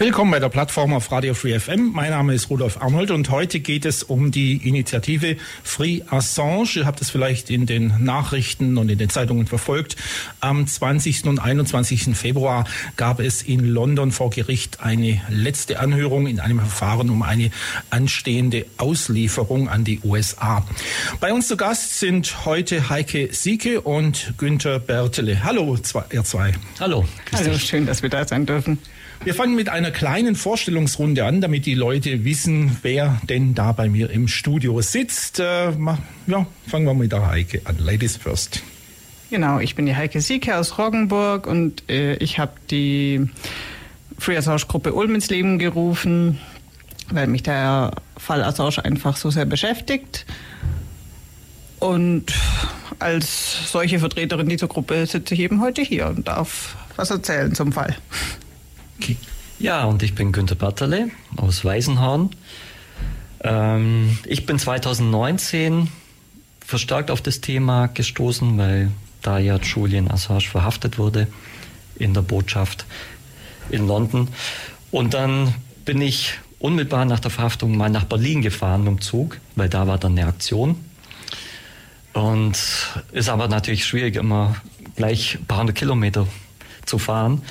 Willkommen bei der Plattform auf Radio Free FM. Mein Name ist Rudolf Arnold und heute geht es um die Initiative Free Assange. Ihr habt es vielleicht in den Nachrichten und in den Zeitungen verfolgt. Am 20. und 21. Februar gab es in London vor Gericht eine letzte Anhörung in einem Verfahren um eine anstehende Auslieferung an die USA. Bei uns zu Gast sind heute Heike Sieke und Günther Bertele. Hallo, ihr zwei. Hallo. Hallo, schön, dass wir da sein dürfen. Wir fangen mit einer kleinen Vorstellungsrunde an, damit die Leute wissen, wer denn da bei mir im Studio sitzt. Äh, ja, fangen wir mit der Heike an. Ladies first. Genau, ich bin die Heike Sieke aus Roggenburg und äh, ich habe die Free Assange Gruppe Ulm ins Leben gerufen, weil mich der Fall Assange einfach so sehr beschäftigt. Und als solche Vertreterin dieser Gruppe sitze ich eben heute hier und darf was erzählen zum Fall. Ja, und ich bin Günter Batterle aus Weisenhorn. Ähm, ich bin 2019 verstärkt auf das Thema gestoßen, weil da ja Julian Assange verhaftet wurde in der Botschaft in London. Und dann bin ich unmittelbar nach der Verhaftung mal nach Berlin gefahren dem Zug, weil da war dann eine Aktion. Und ist aber natürlich schwierig, immer gleich ein paar hundert Kilometer zu fahren.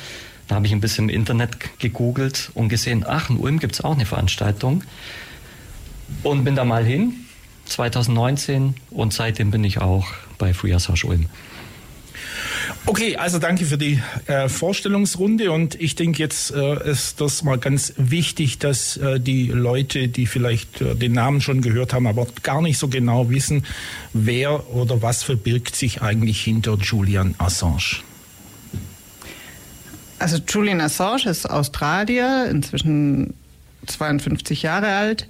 Da habe ich ein bisschen im Internet gegoogelt und gesehen, ach, in Ulm gibt es auch eine Veranstaltung. Und bin da mal hin, 2019, und seitdem bin ich auch bei Assage Ulm. Okay, also danke für die äh, Vorstellungsrunde und ich denke jetzt äh, ist das mal ganz wichtig, dass äh, die Leute, die vielleicht äh, den Namen schon gehört haben, aber gar nicht so genau wissen, wer oder was verbirgt sich eigentlich hinter Julian Assange. Also Julian Assange ist Australier, inzwischen 52 Jahre alt.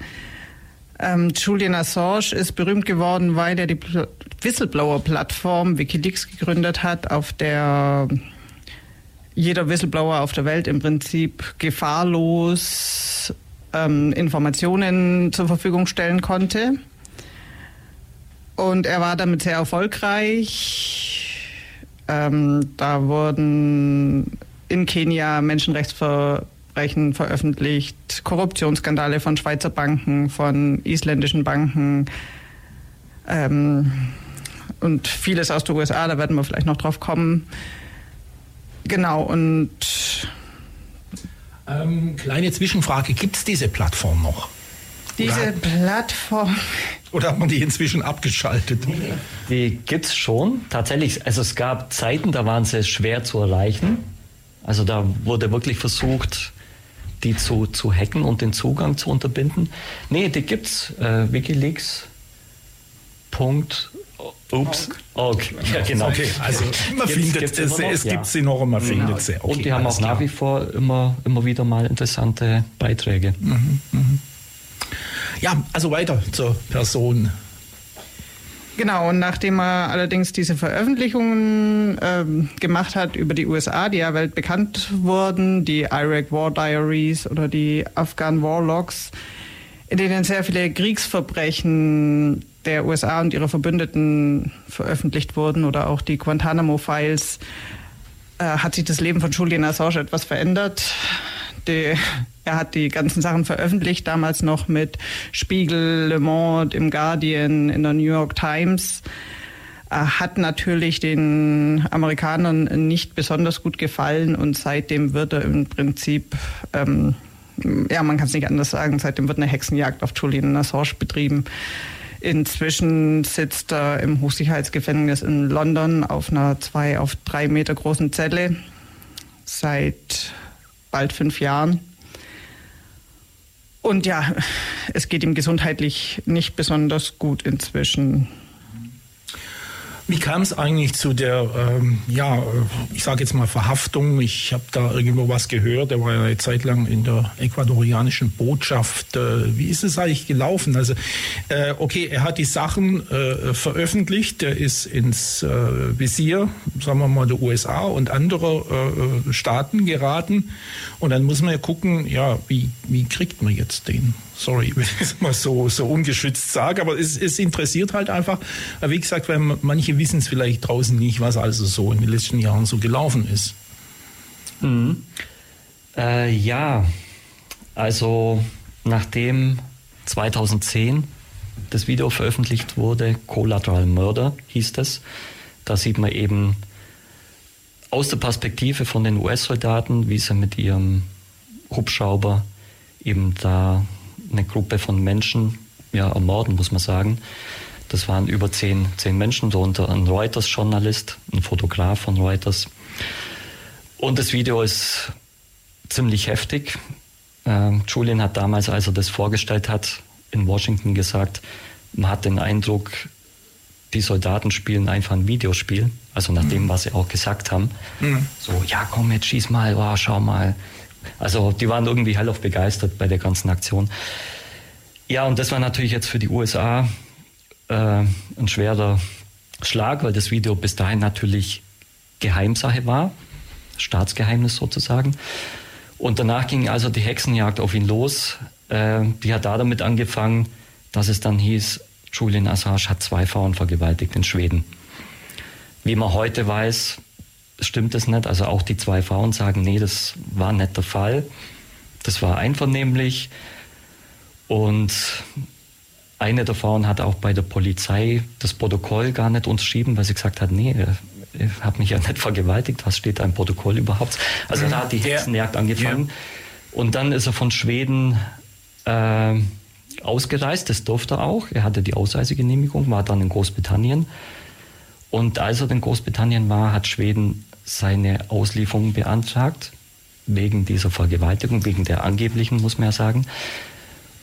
Ähm, Julian Assange ist berühmt geworden, weil er die Whistleblower-Plattform Wikileaks gegründet hat, auf der jeder Whistleblower auf der Welt im Prinzip gefahrlos ähm, Informationen zur Verfügung stellen konnte. Und er war damit sehr erfolgreich. Ähm, da wurden in Kenia Menschenrechtsverbrechen veröffentlicht, Korruptionsskandale von Schweizer Banken, von isländischen Banken ähm, und vieles aus den USA, da werden wir vielleicht noch drauf kommen. Genau, und. Ähm, kleine Zwischenfrage: Gibt es diese Plattform noch? Diese oder Plattform. Oder hat man die inzwischen abgeschaltet? Die gibt es schon. Tatsächlich, also es gab Zeiten, da waren sie schwer zu erreichen. Also da wurde wirklich versucht, die zu, zu hacken und den Zugang zu unterbinden. Nee, die gibt's. Äh, Wikileaks. Punkt. Ups. Okay. Ja, genau. Okay, also man gibt's, findet gibt's es, es gibt sie noch und man genau. findet sie. Okay, und die haben auch klar. nach wie vor immer, immer wieder mal interessante Beiträge. Mhm, mh. Ja, also weiter zur Person Genau, und nachdem er allerdings diese Veröffentlichungen ähm, gemacht hat über die USA, die ja weltbekannt wurden, die Iraq War Diaries oder die Afghan War Logs, in denen sehr viele Kriegsverbrechen der USA und ihrer Verbündeten veröffentlicht wurden oder auch die Guantanamo Files, äh, hat sich das Leben von Julian Assange etwas verändert. Die er hat die ganzen Sachen veröffentlicht, damals noch mit Spiegel, Le Monde, im Guardian, in der New York Times. Er hat natürlich den Amerikanern nicht besonders gut gefallen und seitdem wird er im Prinzip, ähm, ja, man kann es nicht anders sagen, seitdem wird eine Hexenjagd auf Julian Assange betrieben. Inzwischen sitzt er im Hochsicherheitsgefängnis in London auf einer zwei auf drei Meter großen Zelle seit bald fünf Jahren. Und ja, es geht ihm gesundheitlich nicht besonders gut inzwischen. Wie kam es eigentlich zu der, ähm, ja, ich sage jetzt mal Verhaftung? Ich habe da irgendwo was gehört. Er war ja eine Zeit lang in der ecuadorianischen Botschaft. Äh, wie ist es eigentlich gelaufen? Also, äh, okay, er hat die Sachen äh, veröffentlicht. Er ist ins äh, Visier, sagen wir mal, der USA und anderer äh, Staaten geraten. Und dann muss man ja gucken, ja, wie, wie kriegt man jetzt den? Sorry, wenn ich es mal so, so ungeschützt sage, aber es, es interessiert halt einfach, wie gesagt, weil manche wissen es vielleicht draußen nicht, was also so in den letzten Jahren so gelaufen ist. Mhm. Äh, ja, also nachdem 2010 das Video veröffentlicht wurde, Collateral Murder hieß es, da sieht man eben aus der Perspektive von den US-Soldaten, wie sie mit ihrem Hubschrauber eben da eine Gruppe von Menschen ja, ermorden, muss man sagen. Das waren über zehn, zehn Menschen, darunter ein Reuters-Journalist, ein Fotograf von Reuters. Und das Video ist ziemlich heftig. Ähm, Julian hat damals, als er das vorgestellt hat, in Washington gesagt, man hat den Eindruck, die Soldaten spielen einfach ein Videospiel, also nach dem, mhm. was sie auch gesagt haben. Mhm. So, ja, komm, jetzt schieß mal, oh, schau mal. Also die waren irgendwie hellauf begeistert bei der ganzen Aktion. Ja, und das war natürlich jetzt für die USA äh, ein schwerer Schlag, weil das Video bis dahin natürlich Geheimsache war, Staatsgeheimnis sozusagen. Und danach ging also die Hexenjagd auf ihn los. Äh, die hat da damit angefangen, dass es dann hieß, Julian Assange hat zwei Frauen vergewaltigt in Schweden. Wie man heute weiß, stimmt das nicht. Also auch die zwei Frauen sagen, nee, das war nicht der Fall. Das war einvernehmlich. Und eine der Frauen hat auch bei der Polizei das Protokoll gar nicht unterschrieben, weil sie gesagt hat, nee, ich habe mich ja nicht vergewaltigt, was steht da im Protokoll überhaupt? Also da hat die Hexenjagd angefangen. Ja. Und dann ist er von Schweden äh, ausgereist, das durfte er auch. Er hatte die Ausreisegenehmigung, war dann in Großbritannien. Und als er in Großbritannien war, hat Schweden seine Auslieferung beantragt, wegen dieser Vergewaltigung, wegen der angeblichen, muss man ja sagen.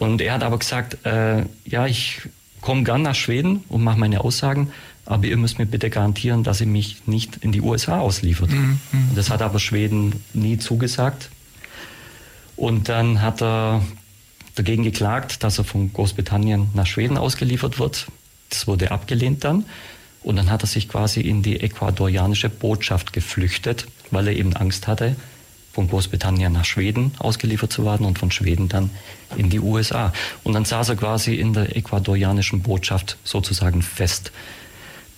Und er hat aber gesagt, äh, ja, ich komme gern nach Schweden und mache meine Aussagen, aber ihr müsst mir bitte garantieren, dass ihr mich nicht in die USA ausliefert. Mhm. mhm. Das hat aber Schweden nie zugesagt. Und dann hat er dagegen geklagt, dass er von Großbritannien nach Schweden ausgeliefert wird. Das wurde abgelehnt dann. Und dann hat er sich quasi in die ecuadorianische Botschaft geflüchtet, weil er eben Angst hatte, von Großbritannien nach Schweden ausgeliefert zu werden und von Schweden dann in die USA. Und dann saß er quasi in der ecuadorianischen Botschaft sozusagen fest.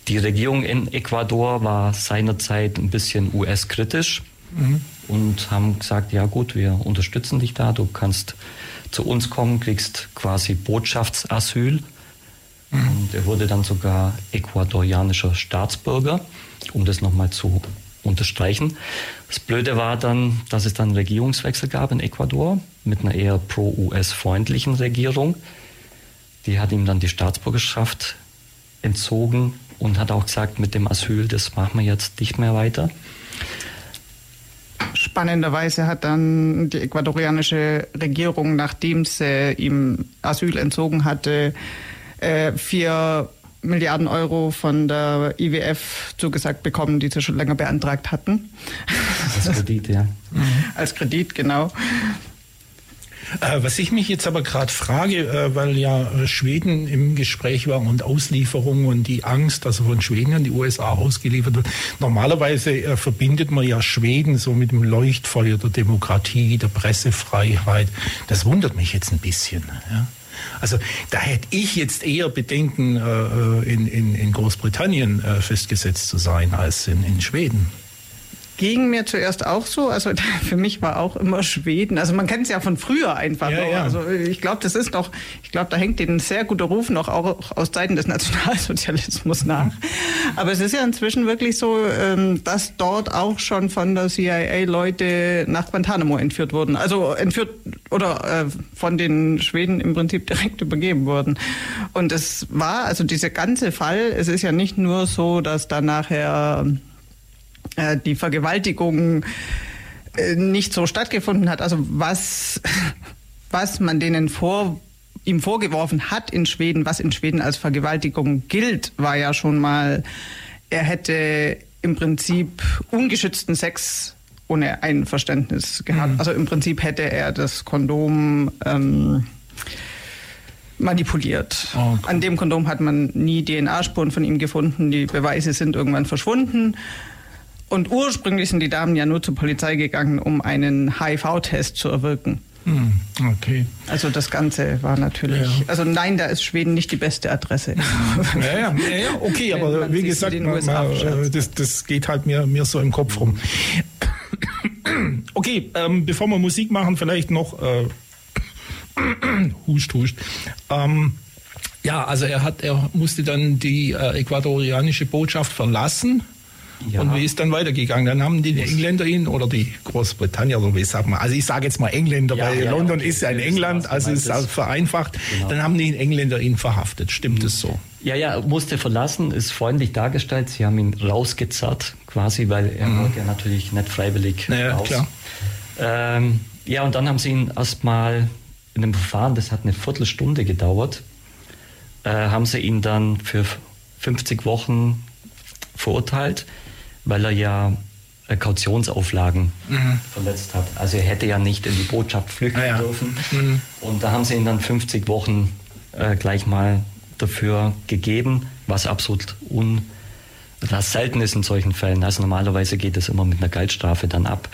Die Regierung in Ecuador war seinerzeit ein bisschen US-kritisch mhm. und haben gesagt, ja gut, wir unterstützen dich da, du kannst zu uns kommen, kriegst quasi Botschaftsasyl. Mhm. Und er wurde dann sogar ecuadorianischer Staatsbürger, um das nochmal zu unterstreichen. Das Blöde war dann, dass es dann einen Regierungswechsel gab in Ecuador mit einer eher pro-US-freundlichen Regierung. Die hat ihm dann die Staatsbürgerschaft entzogen und hat auch gesagt, mit dem Asyl, das machen wir jetzt nicht mehr weiter. Spannenderweise hat dann die ecuadorianische Regierung, nachdem sie ihm Asyl entzogen hatte, äh, vier Milliarden Euro von der IWF zugesagt bekommen, die sie schon länger beantragt hatten. Als Kredit, ja. Als Kredit, genau. Äh, was ich mich jetzt aber gerade frage, äh, weil ja Schweden im Gespräch war und Auslieferung und die Angst, dass er von Schweden an die USA ausgeliefert wird. Normalerweise äh, verbindet man ja Schweden so mit dem Leuchtfeuer der Demokratie, der Pressefreiheit. Das wundert mich jetzt ein bisschen. Ja? Also da hätte ich jetzt eher Bedenken, äh, in, in, in Großbritannien äh, festgesetzt zu sein als in, in Schweden ging mir zuerst auch so. Also für mich war auch immer Schweden. Also man kennt es ja von früher einfach ja. Ja. Also ich glaube, das ist noch, ich glaube, da hängt denen sehr guter Ruf noch auch aus Zeiten des Nationalsozialismus nach. Aber es ist ja inzwischen wirklich so, ähm, dass dort auch schon von der CIA Leute nach Guantanamo entführt wurden. Also entführt oder äh, von den Schweden im Prinzip direkt übergeben wurden. Und es war, also dieser ganze Fall, es ist ja nicht nur so, dass da nachher äh, die Vergewaltigung äh, nicht so stattgefunden hat. Also was, was man denen vor ihm vorgeworfen hat in Schweden, was in Schweden als Vergewaltigung gilt, war ja schon mal er hätte im Prinzip ungeschützten Sex ohne Einverständnis gehabt. Mhm. Also im Prinzip hätte er das Kondom ähm, manipuliert. Oh. An dem Kondom hat man nie DNA-Spuren von ihm gefunden. Die Beweise sind irgendwann verschwunden. Und ursprünglich sind die Damen ja nur zur Polizei gegangen, um einen HIV-Test zu erwirken. Hm, okay. Also das Ganze war natürlich. Ja. Also nein, da ist Schweden nicht die beste Adresse. Ja, ja, ja okay, aber wie gesagt, man, äh, das, das geht halt mir, mir so im Kopf rum. Okay, ähm, bevor wir Musik machen, vielleicht noch äh, huscht, huscht. Ähm, ja, also er hat, er musste dann die äh, ecuadorianische Botschaft verlassen ja. Und wie ist dann weitergegangen? Dann haben die Engländer ihn oder die Großbritannier oder wie sagt man? Also ich sage jetzt mal Engländer, ja, weil ja, London okay. ist ja in England, also ist also vereinfacht. Genau. Dann haben die Engländer ihn verhaftet. Stimmt mhm. es so? Ja, ja, musste verlassen, ist freundlich dargestellt. Sie haben ihn rausgezerrt, quasi, weil er mhm. wollte ja natürlich nicht freiwillig naja, raus. Klar. Ähm, ja, und dann haben sie ihn erstmal in einem Verfahren, das hat eine Viertelstunde gedauert, äh, haben sie ihn dann für 50 Wochen verurteilt weil er ja äh, Kautionsauflagen mhm. verletzt hat. Also er hätte ja nicht in die Botschaft flüchten ja, ja. dürfen. Mhm. Und da haben sie ihn dann 50 Wochen äh, gleich mal dafür gegeben, was absolut un was selten ist in solchen Fällen. Also normalerweise geht es immer mit einer Geldstrafe dann ab.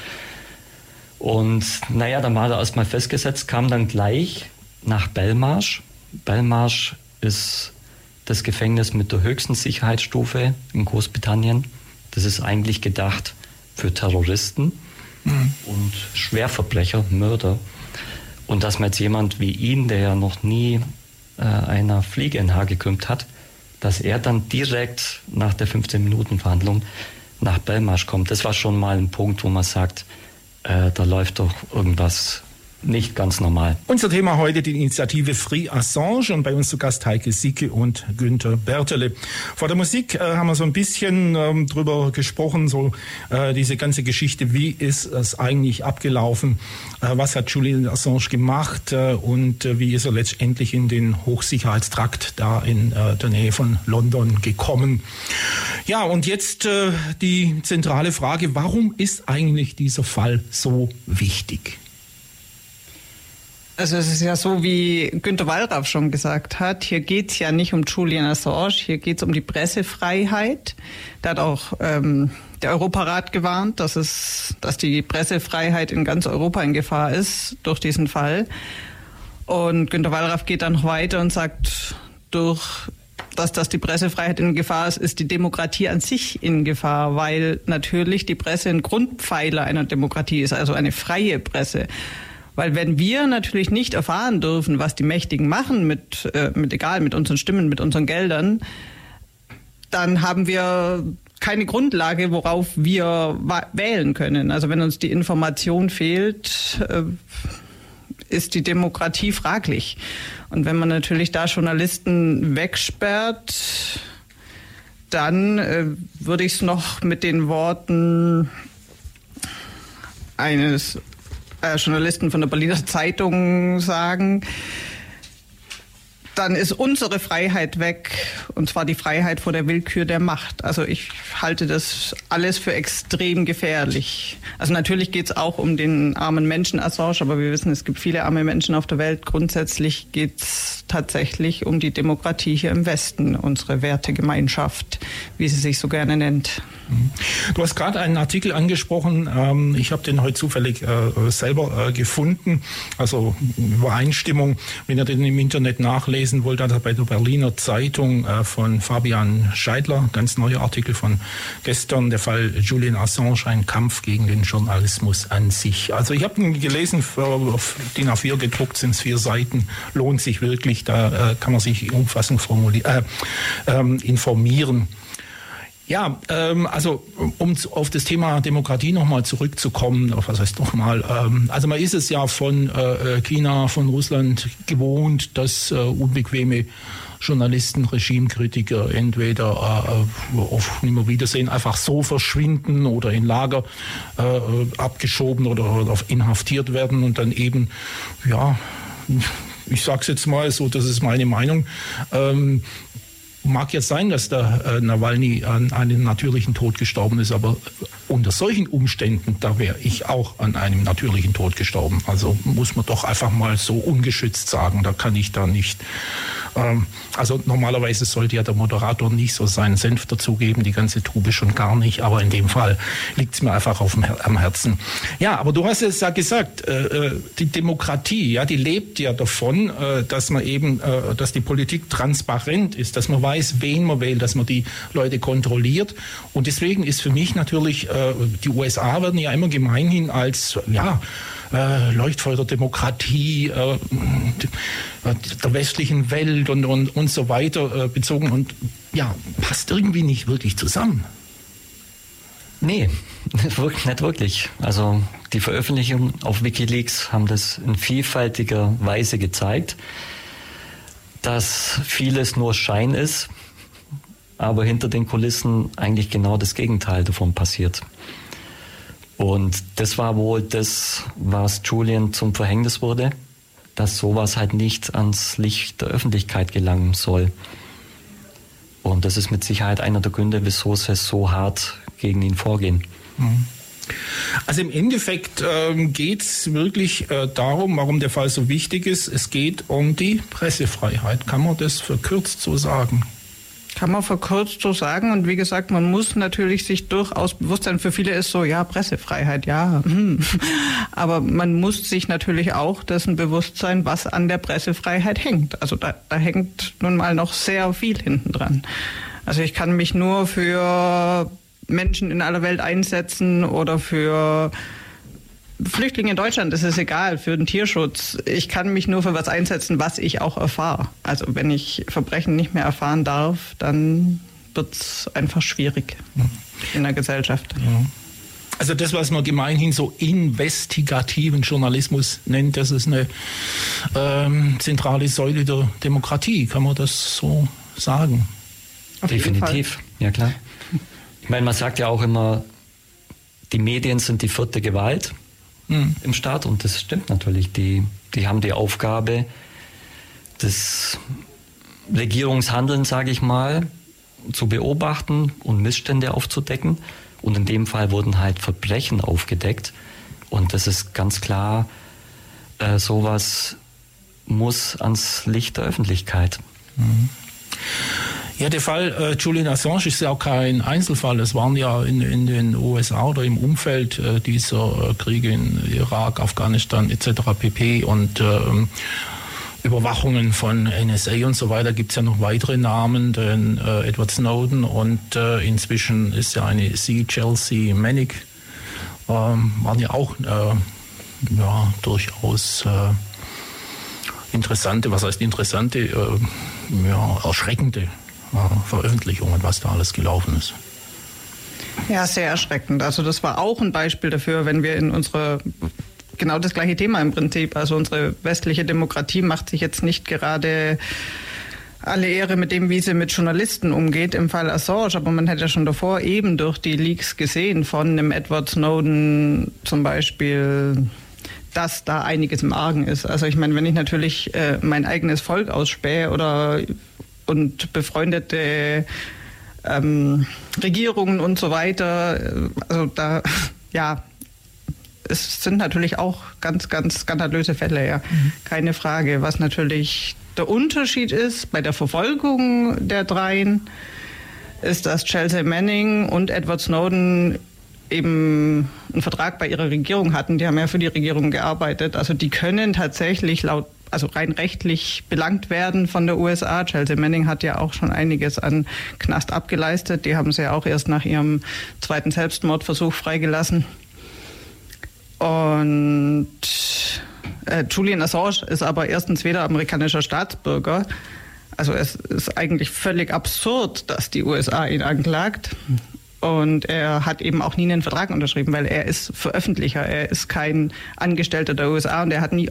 Und naja, dann war er erstmal festgesetzt, kam dann gleich nach Belmarsh. Belmarsh ist das Gefängnis mit der höchsten Sicherheitsstufe in Großbritannien. Das ist eigentlich gedacht für Terroristen mhm. und Schwerverbrecher, Mörder. Und dass man jetzt jemand wie ihn, der ja noch nie äh, einer Fliege in Haar gekümmt hat, dass er dann direkt nach der 15-Minuten-Verhandlung nach Belmarsh kommt, das war schon mal ein Punkt, wo man sagt, äh, da läuft doch irgendwas nicht ganz normal. Unser Thema heute die Initiative Free Assange und bei uns zu Gast Heike Sicke und Günther Bertele. Vor der Musik äh, haben wir so ein bisschen ähm, drüber gesprochen, so äh, diese ganze Geschichte, wie ist es eigentlich abgelaufen, äh, was hat Julian Assange gemacht äh, und äh, wie ist er letztendlich in den Hochsicherheitstrakt da in äh, der Nähe von London gekommen. Ja, und jetzt die zentrale Frage, warum ist eigentlich dieser Fall so wichtig? Also es ist ja so, wie Günter Wallraff schon gesagt hat, hier geht es ja nicht um Julian Assange, hier geht es um die Pressefreiheit. Da hat auch ähm, der Europarat gewarnt, dass, es, dass die Pressefreiheit in ganz Europa in Gefahr ist durch diesen Fall. Und Günter Wallraff geht dann noch weiter und sagt, durch dass, dass die Pressefreiheit in Gefahr ist, ist die Demokratie an sich in Gefahr, weil natürlich die Presse ein Grundpfeiler einer Demokratie ist, also eine freie Presse. Weil wenn wir natürlich nicht erfahren dürfen, was die Mächtigen machen mit, äh, mit egal, mit unseren Stimmen, mit unseren Geldern, dann haben wir keine Grundlage, worauf wir wählen können. Also wenn uns die Information fehlt, äh, ist die Demokratie fraglich. Und wenn man natürlich da Journalisten wegsperrt, dann äh, würde ich es noch mit den Worten eines äh, Journalisten von der Berliner Zeitung sagen, dann ist unsere Freiheit weg, und zwar die Freiheit vor der Willkür der Macht. Also ich halte das alles für extrem gefährlich. Also natürlich geht es auch um den armen Menschen Assange, aber wir wissen, es gibt viele arme Menschen auf der Welt. Grundsätzlich geht es tatsächlich um die Demokratie hier im Westen, unsere Wertegemeinschaft, wie sie sich so gerne nennt. Du hast gerade einen Artikel angesprochen. Ähm, ich habe den heute zufällig äh, selber äh, gefunden. Also Übereinstimmung, wenn ihr den im Internet nachlesen wollt, also bei der Berliner Zeitung äh, von Fabian Scheidler, ganz neuer Artikel von gestern, der Fall Julian Assange, ein Kampf gegen den Journalismus an sich. Also ich habe ihn gelesen, auf DIN A4 gedruckt sind es vier Seiten, lohnt sich wirklich, da kann man sich umfassend äh, ähm, informieren. Ja, ähm, also um auf das Thema Demokratie nochmal zurückzukommen, was heißt nochmal, ähm, also man ist es ja von äh, China, von Russland gewohnt, dass äh, unbequeme Journalisten, Regimekritiker entweder äh, auf Nimmerwiedersehen einfach so verschwinden oder in Lager äh, abgeschoben oder, oder inhaftiert werden und dann eben, ja, ich sage es jetzt mal so, das ist meine Meinung, ähm, mag jetzt sein, dass der äh, Nawalny an einem natürlichen Tod gestorben ist, aber unter solchen Umständen, da wäre ich auch an einem natürlichen Tod gestorben. Also muss man doch einfach mal so ungeschützt sagen. Da kann ich da nicht ähm, also normalerweise sollte ja der Moderator nicht so seinen Senf dazugeben, die ganze Tube schon gar nicht, aber in dem Fall liegt es mir einfach auf dem, am Herzen. Ja, aber du hast es ja gesagt, äh, äh, die Demokratie, ja, die lebt ja davon, äh, dass man eben, äh, dass die Politik transparent ist, dass man weiß, wen man wählt, dass man die Leute kontrolliert. Und deswegen ist für mich natürlich, äh, die USA werden ja immer gemeinhin als, ja, äh, Leuchtfeuer der Demokratie, äh, der westlichen Welt und, und, und so weiter äh, bezogen und ja, passt irgendwie nicht wirklich zusammen. Nee, nicht wirklich. Also die Veröffentlichungen auf Wikileaks haben das in vielfältiger Weise gezeigt, dass vieles nur Schein ist, aber hinter den Kulissen eigentlich genau das Gegenteil davon passiert. Und das war wohl das, was Julian zum Verhängnis wurde, dass sowas halt nicht ans Licht der Öffentlichkeit gelangen soll. Und das ist mit Sicherheit einer der Gründe, wieso sie so hart gegen ihn vorgehen. Mhm. Also im Endeffekt ähm, geht es wirklich äh, darum, warum der Fall so wichtig ist. Es geht um die Pressefreiheit. Kann man das verkürzt so sagen? Kann man verkürzt so sagen. Und wie gesagt, man muss natürlich sich durchaus bewusst sein, für viele ist so, ja, Pressefreiheit, ja. Hm. Aber man muss sich natürlich auch dessen bewusst sein, was an der Pressefreiheit hängt. Also da, da hängt nun mal noch sehr viel hinten dran. Also ich kann mich nur für Menschen in aller Welt einsetzen oder für Flüchtlinge in Deutschland ist es egal, für den Tierschutz. Ich kann mich nur für was einsetzen, was ich auch erfahre. Also wenn ich Verbrechen nicht mehr erfahren darf, dann wird es einfach schwierig in der Gesellschaft. Ja. Also das, was man gemeinhin so investigativen Journalismus nennt, das ist eine ähm, zentrale Säule der Demokratie. Kann man das so sagen? Auf Definitiv, ja klar. Ich meine, man sagt ja auch immer, die Medien sind die vierte Gewalt mhm. im Staat und das stimmt natürlich. Die, die haben die Aufgabe des Regierungshandelns, sage ich mal, zu beobachten und Missstände aufzudecken. Und in dem Fall wurden halt Verbrechen aufgedeckt. Und das ist ganz klar, äh, sowas muss ans Licht der Öffentlichkeit. Mhm. Ja, der Fall äh, Julian Assange ist ja auch kein Einzelfall. Es waren ja in, in den USA oder im Umfeld äh, dieser äh, Kriege in Irak, Afghanistan etc. pp. und ähm, Überwachungen von NSA und so weiter gibt es ja noch weitere Namen, denn äh, Edward Snowden und äh, inzwischen ist ja eine C. Chelsea Manick, ähm, waren ja auch äh, ja, durchaus äh, interessante, was heißt interessante, äh, ja, erschreckende Veröffentlichungen, was da alles gelaufen ist. Ja, sehr erschreckend. Also das war auch ein Beispiel dafür, wenn wir in unsere genau das gleiche Thema im Prinzip. Also unsere westliche Demokratie macht sich jetzt nicht gerade alle Ehre mit dem, wie sie mit Journalisten umgeht im Fall Assange, aber man hätte ja schon davor eben durch die Leaks gesehen von einem Edward Snowden zum Beispiel, dass da einiges im Argen ist. Also ich meine, wenn ich natürlich äh, mein eigenes Volk ausspähe oder und befreundete ähm, Regierungen und so weiter. Also da, ja, es sind natürlich auch ganz, ganz skandalöse Fälle, ja, mhm. keine Frage. Was natürlich der Unterschied ist bei der Verfolgung der dreien, ist, dass Chelsea Manning und Edward Snowden eben einen Vertrag bei ihrer Regierung hatten. Die haben ja für die Regierung gearbeitet. Also die können tatsächlich laut also rein rechtlich belangt werden von der USA. Chelsea Manning hat ja auch schon einiges an Knast abgeleistet. Die haben sie ja auch erst nach ihrem zweiten Selbstmordversuch freigelassen. Und äh, Julian Assange ist aber erstens weder amerikanischer Staatsbürger, also es ist eigentlich völlig absurd, dass die USA ihn anklagt. Und er hat eben auch nie einen Vertrag unterschrieben, weil er ist Veröffentlicher. Er ist kein Angestellter der USA und er hat nie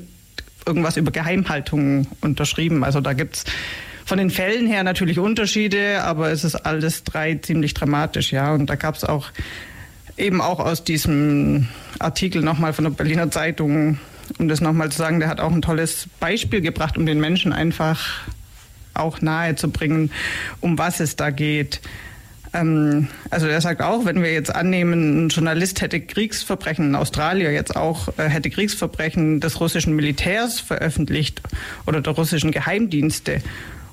irgendwas über Geheimhaltung unterschrieben. Also da gibt es von den Fällen her natürlich Unterschiede, aber es ist alles drei ziemlich dramatisch, ja. Und da gab es auch eben auch aus diesem Artikel nochmal von der Berliner Zeitung, um das nochmal zu sagen, der hat auch ein tolles Beispiel gebracht, um den Menschen einfach auch nahe zu bringen, um was es da geht. Ähm, also er sagt auch, wenn wir jetzt annehmen, ein Journalist hätte Kriegsverbrechen in Australien jetzt auch äh, hätte Kriegsverbrechen des russischen Militärs veröffentlicht oder der russischen Geheimdienste.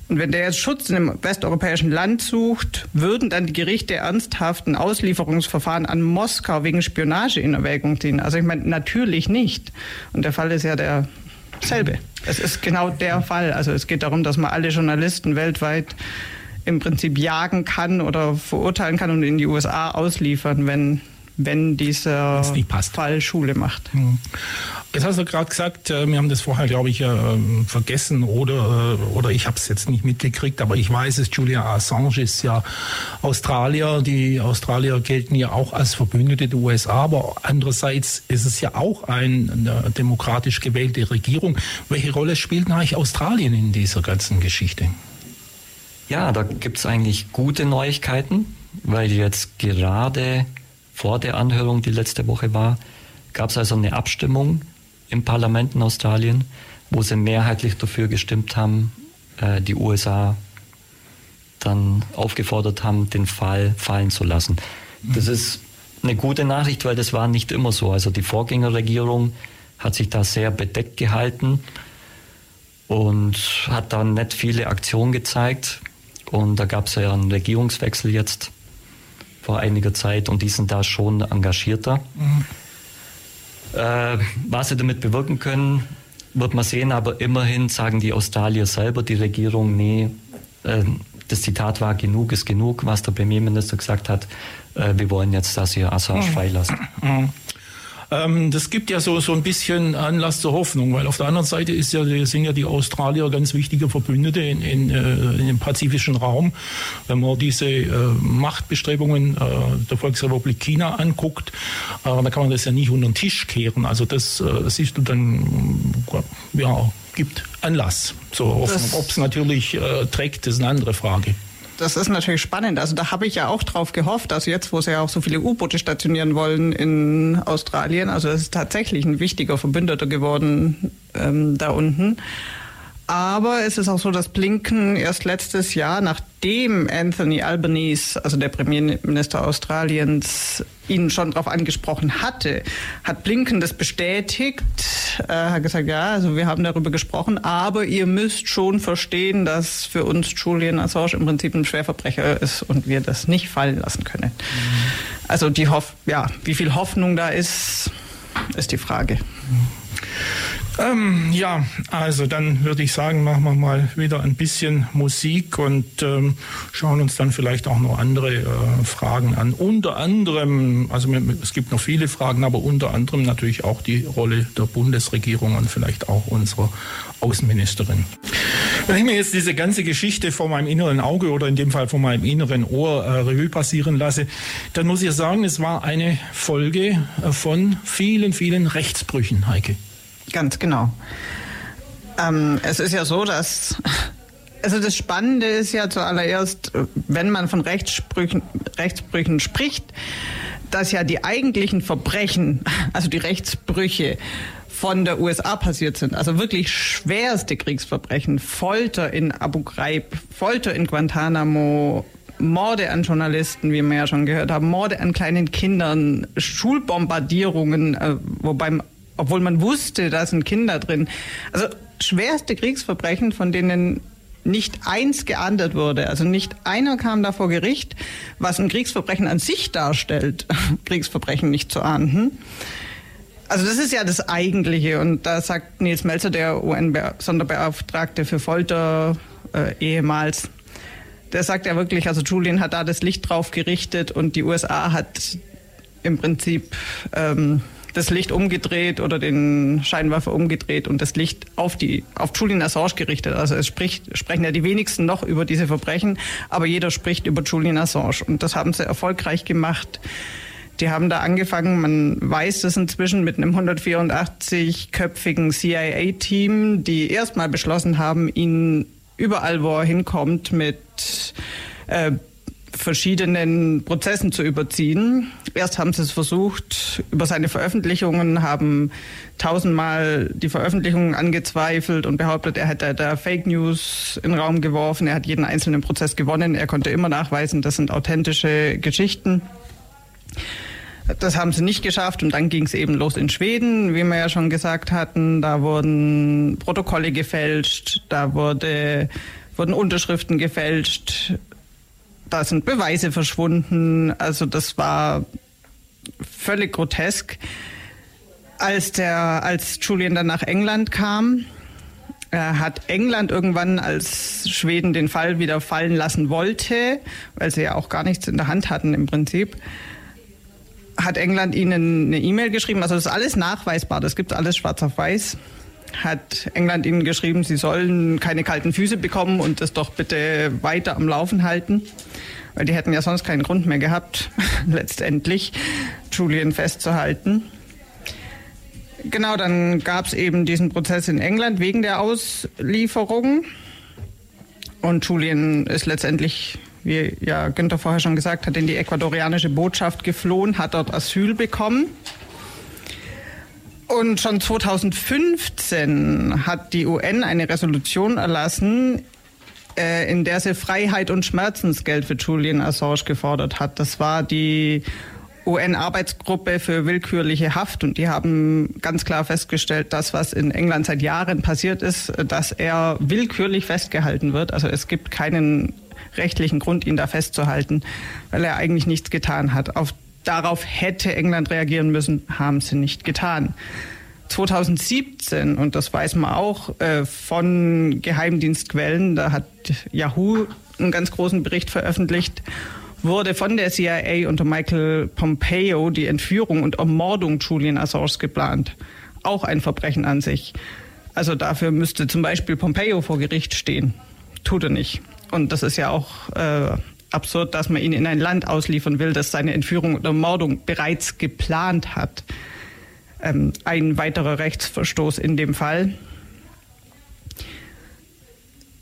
Und wenn der jetzt Schutz in einem westeuropäischen Land sucht, würden dann die Gerichte ernsthaft ein Auslieferungsverfahren an Moskau wegen Spionage in Erwägung ziehen. Also ich meine, natürlich nicht. Und der Fall ist ja derselbe. Es ist genau der Fall. Also es geht darum, dass man alle Journalisten weltweit im Prinzip jagen kann oder verurteilen kann und in die USA ausliefern, wenn wenn dieser Fall Schule macht. Hm. Jetzt hast du gerade gesagt, äh, wir haben das vorher, glaube ich, ähm, vergessen oder, äh, oder ich habe es jetzt nicht mitgekriegt, aber ich weiß es, Julia Assange ist ja Australier. Die Australier gelten ja auch als Verbündete der USA, aber andererseits ist es ja auch eine demokratisch gewählte Regierung. Welche Rolle spielt eigentlich Australien in dieser ganzen Geschichte? Ja, da gibt es eigentlich gute Neuigkeiten, weil jetzt gerade vor der Anhörung, die letzte Woche war, gab es also eine Abstimmung im Parlament in Australien, wo sie mehrheitlich dafür gestimmt haben, äh, die USA dann aufgefordert haben, den Fall fallen zu lassen. Das mhm. ist eine gute Nachricht, weil das war nicht immer so. Also die Vorgängerregierung hat sich da sehr bedeckt gehalten und hat dann nicht viele Aktionen gezeigt. Und da gab es ja einen Regierungswechsel jetzt vor einiger Zeit und die sind da schon engagierter. Mhm. Äh, was sie damit bewirken können, wird man sehen, aber immerhin sagen die Australier selber, die Regierung, nee, äh, das Zitat war, genug ist genug, was der Premierminister gesagt hat, äh, wir wollen jetzt, dass ihr Assange mhm. freilassen. Mhm. Ähm, das gibt ja so, so ein bisschen Anlass zur Hoffnung, weil auf der anderen Seite ist ja, sind ja die Australier ganz wichtige Verbündete in, in, äh, in dem pazifischen Raum. Wenn man diese äh, Machtbestrebungen äh, der Volksrepublik China anguckt, äh, dann kann man das ja nicht unter den Tisch kehren. Also das, äh, das siehst du dann, ja, gibt Anlass zur Hoffnung. Ob es natürlich äh, trägt, ist eine andere Frage das ist natürlich spannend. Also da habe ich ja auch drauf gehofft, also jetzt, wo sie ja auch so viele U-Boote stationieren wollen in Australien, also es ist tatsächlich ein wichtiger Verbündeter geworden ähm, da unten. Aber es ist auch so, dass Blinken erst letztes Jahr, nachdem Anthony Albanese, also der Premierminister Australiens, ihn schon darauf angesprochen hatte, hat Blinken das bestätigt, äh, hat gesagt, ja, also wir haben darüber gesprochen, aber ihr müsst schon verstehen, dass für uns Julian Assange im Prinzip ein Schwerverbrecher ist und wir das nicht fallen lassen können. Mhm. Also die Hoff ja, wie viel Hoffnung da ist, ist die Frage. Ähm, ja, also dann würde ich sagen, machen wir mal wieder ein bisschen Musik und ähm, schauen uns dann vielleicht auch noch andere äh, Fragen an. Unter anderem, also es gibt noch viele Fragen, aber unter anderem natürlich auch die Rolle der Bundesregierung und vielleicht auch unserer Außenministerin. Wenn ich mir jetzt diese ganze Geschichte vor meinem inneren Auge oder in dem Fall vor meinem inneren Ohr äh, Revue passieren lasse, dann muss ich sagen, es war eine Folge äh, von vielen, vielen Rechtsbrüchen, Heike. Ganz genau. Ähm, es ist ja so, dass also das Spannende ist ja zuallererst, wenn man von Rechtsbrüchen, Rechtsbrüchen spricht, dass ja die eigentlichen Verbrechen, also die Rechtsbrüche von der USA passiert sind. Also wirklich schwerste Kriegsverbrechen, Folter in Abu Ghraib, Folter in Guantanamo, Morde an Journalisten, wie wir ja schon gehört haben, Morde an kleinen Kindern, Schulbombardierungen, äh, wobei obwohl man wusste, da sind Kinder drin. Also schwerste Kriegsverbrechen, von denen nicht eins geahndet wurde. Also nicht einer kam da vor Gericht, was ein Kriegsverbrechen an sich darstellt, Kriegsverbrechen nicht zu ahnden. Also das ist ja das Eigentliche. Und da sagt Nils Melzer, der UN-Sonderbeauftragte für Folter äh, ehemals, der sagt ja wirklich, also Julian hat da das Licht drauf gerichtet und die USA hat im Prinzip ähm, das Licht umgedreht oder den Scheinwerfer umgedreht und das Licht auf die auf Julian Assange gerichtet. Also es spricht, sprechen ja die wenigsten noch über diese Verbrechen, aber jeder spricht über Julian Assange und das haben sie erfolgreich gemacht. Die haben da angefangen, man weiß das inzwischen mit einem 184-köpfigen CIA-Team, die erstmal beschlossen haben, ihn überall, wo er hinkommt, mit äh, verschiedenen Prozessen zu überziehen. Erst haben sie es versucht über seine Veröffentlichungen, haben tausendmal die Veröffentlichungen angezweifelt und behauptet, er hätte da Fake News in den Raum geworfen. Er hat jeden einzelnen Prozess gewonnen. Er konnte immer nachweisen, das sind authentische Geschichten. Das haben sie nicht geschafft und dann ging es eben los in Schweden, wie wir ja schon gesagt hatten. Da wurden Protokolle gefälscht, da wurde, wurden Unterschriften gefälscht, da sind Beweise verschwunden. Also das war völlig grotesk. Als der, als Julian dann nach England kam, äh, hat England irgendwann, als Schweden den Fall wieder fallen lassen wollte, weil sie ja auch gar nichts in der Hand hatten im Prinzip, hat England ihnen eine E-Mail geschrieben. Also das ist alles nachweisbar, das gibt alles schwarz auf weiß. Hat England ihnen geschrieben, sie sollen keine kalten Füße bekommen und das doch bitte weiter am Laufen halten. Weil die hätten ja sonst keinen Grund mehr gehabt, letztendlich Julian festzuhalten. Genau, dann gab es eben diesen Prozess in England wegen der Auslieferung. Und Julian ist letztendlich wie ja Günther vorher schon gesagt hat, in die ecuadorianische Botschaft geflohen, hat dort Asyl bekommen. Und schon 2015 hat die UN eine Resolution erlassen, äh, in der sie Freiheit und Schmerzensgeld für Julian Assange gefordert hat. Das war die UN-Arbeitsgruppe für willkürliche Haft und die haben ganz klar festgestellt, dass was in England seit Jahren passiert ist, dass er willkürlich festgehalten wird. Also es gibt keinen rechtlichen Grund, ihn da festzuhalten, weil er eigentlich nichts getan hat. Auf, darauf hätte England reagieren müssen, haben sie nicht getan. 2017, und das weiß man auch äh, von Geheimdienstquellen, da hat Yahoo einen ganz großen Bericht veröffentlicht, wurde von der CIA unter Michael Pompeo die Entführung und Ermordung Julian Assange geplant. Auch ein Verbrechen an sich. Also dafür müsste zum Beispiel Pompeo vor Gericht stehen. Tut er nicht. Und das ist ja auch äh, absurd, dass man ihn in ein Land ausliefern will, das seine Entführung oder Mordung bereits geplant hat. Ähm, ein weiterer Rechtsverstoß in dem Fall.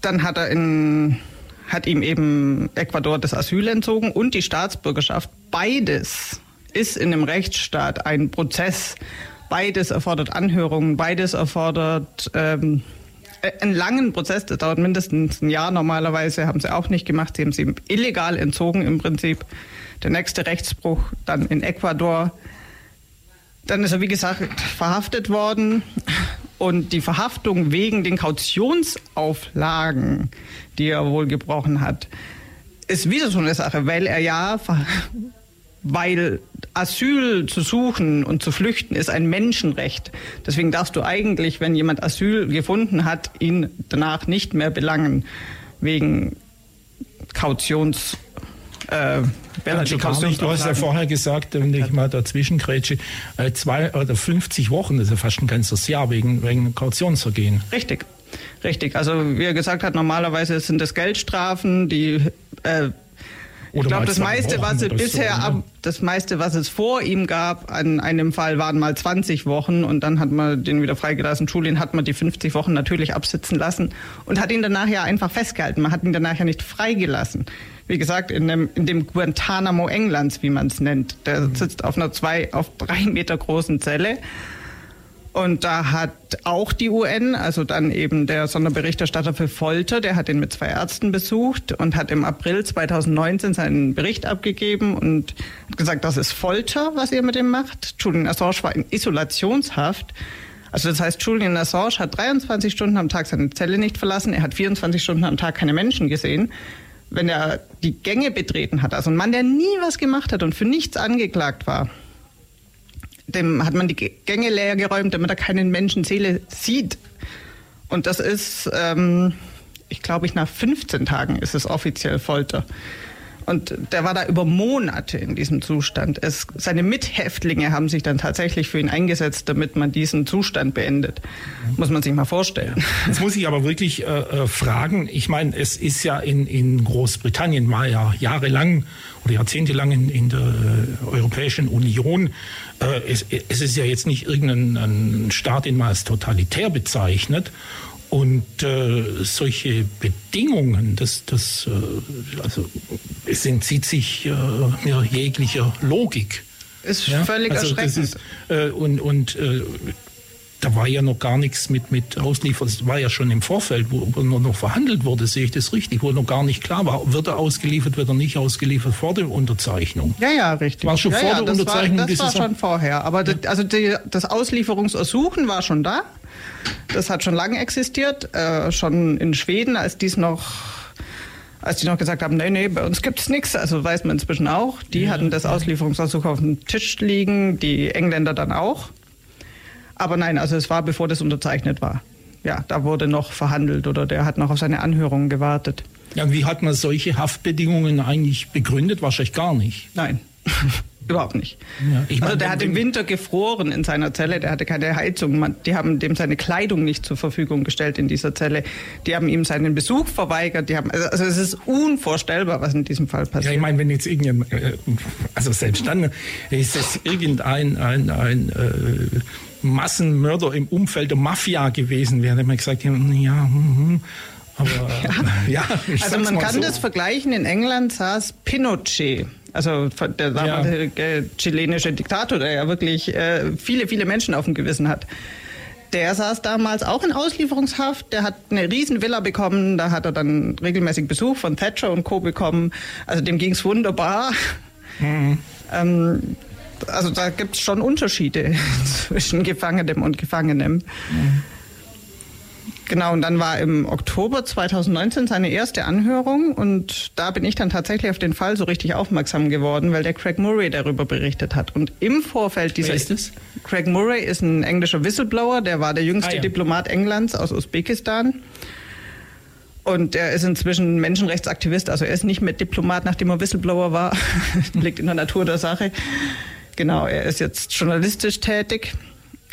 Dann hat er in hat ihm eben Ecuador das Asyl entzogen und die Staatsbürgerschaft. Beides ist in einem Rechtsstaat ein Prozess. Beides erfordert Anhörungen, beides erfordert ähm, äh, einen langen Prozess, das dauert mindestens ein Jahr normalerweise, haben sie auch nicht gemacht. Sie haben sie illegal entzogen im Prinzip. Der nächste Rechtsbruch dann in Ecuador. Dann ist er, wie gesagt, verhaftet worden. Und die Verhaftung wegen den Kautionsauflagen, die er wohl gebrochen hat, ist wieder so eine Sache, weil er ja weil Asyl zu suchen und zu flüchten ist ein Menschenrecht. Deswegen darfst du eigentlich, wenn jemand Asyl gefunden hat, ihn danach nicht mehr belangen wegen Kautions. Äh, also nicht, du hast ja vorher gesagt, wenn ich mal dazwischen grätsche, äh, zwei oder 50 Wochen, das ist ja fast ein ganzes Jahr wegen, wegen Kautionsvergehen. Richtig, richtig. Also wie er gesagt hat, normalerweise sind es Geldstrafen, die äh, ich glaube, das meiste, was es bisher, so, ne? das meiste, was es vor ihm gab, an einem Fall waren mal 20 Wochen und dann hat man den wieder freigelassen. Julian hat man die 50 Wochen natürlich absitzen lassen und hat ihn danach ja einfach festgehalten. Man hat ihn danach ja nicht freigelassen. Wie gesagt, in dem, in dem Guantanamo Englands, wie man es nennt. Der mhm. sitzt auf einer zwei, auf drei Meter großen Zelle und da hat auch die UN, also dann eben der Sonderberichterstatter für Folter, der hat ihn mit zwei Ärzten besucht und hat im April 2019 seinen Bericht abgegeben und hat gesagt, das ist Folter, was ihr mit ihm macht. Julian Assange war in Isolationshaft. Also das heißt, Julian Assange hat 23 Stunden am Tag seine Zelle nicht verlassen, er hat 24 Stunden am Tag keine Menschen gesehen. Wenn er die Gänge betreten hat, also ein Mann, der nie was gemacht hat und für nichts angeklagt war, dem hat man die Gänge leer geräumt, damit er keine Menschenseele sieht. Und das ist, ähm, ich glaube, ich nach 15 Tagen ist es offiziell Folter. Und der war da über Monate in diesem Zustand. Es, seine Mithäftlinge haben sich dann tatsächlich für ihn eingesetzt, damit man diesen Zustand beendet. Muss man sich mal vorstellen. Jetzt muss ich aber wirklich äh, äh, fragen. Ich meine, es ist ja in, in Großbritannien mal ja jahrelang oder jahrzehntelang in, in der äh, Europäischen Union. Äh, es, es, ist ja jetzt nicht irgendein Staat, den man als totalitär bezeichnet. Und äh, solche Bedingungen, das, das äh, also, es entzieht sich äh, mir jeglicher Logik. Ist ja? völlig also erschreckend. Ist, äh, und und äh, da war ja noch gar nichts mit, mit Auslieferung, das war ja schon im Vorfeld, wo, wo nur noch verhandelt wurde, sehe ich das richtig, wo noch gar nicht klar war, wird er ausgeliefert, wird er nicht ausgeliefert vor der Unterzeichnung. Ja, ja, richtig. War schon ja, vor ja, der Unterzeichnung? War, das war schon vorher, aber ja. das, also die, das Auslieferungsersuchen war schon da. Das hat schon lange existiert, äh, schon in Schweden, als dies noch als die noch gesagt haben, nee, nee, bei uns gibt es nichts, also weiß man inzwischen auch, die ja. hatten das Auslieferungsersuch auf dem Tisch liegen, die Engländer dann auch. Aber nein, also es war bevor das unterzeichnet war. Ja, da wurde noch verhandelt oder der hat noch auf seine Anhörung gewartet. Ja, wie hat man solche Haftbedingungen eigentlich begründet? Wahrscheinlich gar nicht. Nein. Überhaupt nicht. Ja, ich also der hat im Winter gefroren in seiner Zelle, der hatte keine Heizung. Die haben dem seine Kleidung nicht zur Verfügung gestellt in dieser Zelle. Die haben ihm seinen Besuch verweigert. Die haben, also, also es ist unvorstellbar, was in diesem Fall passiert. Ja, ich meine, wenn jetzt irgendein, äh, also selbst dann ist es irgendein ein, ein, äh, Massenmörder im Umfeld der Mafia gewesen wäre, hätte man gesagt, ja, hm, hm, aber ja, ja also man kann so. das vergleichen. In England saß Pinochet, also der damalige ja. chilenische Diktator, der ja wirklich äh, viele, viele Menschen auf dem Gewissen hat. Der saß damals auch in Auslieferungshaft. Der hat eine riesen Villa bekommen. Da hat er dann regelmäßig Besuch von Thatcher und Co. bekommen. Also dem ging es wunderbar. Mhm. Ähm, also da gibt es schon Unterschiede zwischen Gefangenem und Gefangenem. Mhm. Genau, und dann war im Oktober 2019 seine erste Anhörung und da bin ich dann tatsächlich auf den Fall so richtig aufmerksam geworden, weil der Craig Murray darüber berichtet hat. Und im Vorfeld dieser... Wer ist das? Craig Murray ist ein englischer Whistleblower, der war der jüngste ah, ja. Diplomat Englands aus Usbekistan. Und er ist inzwischen Menschenrechtsaktivist, also er ist nicht mehr Diplomat, nachdem er Whistleblower war. Liegt in der Natur der Sache. Genau, er ist jetzt journalistisch tätig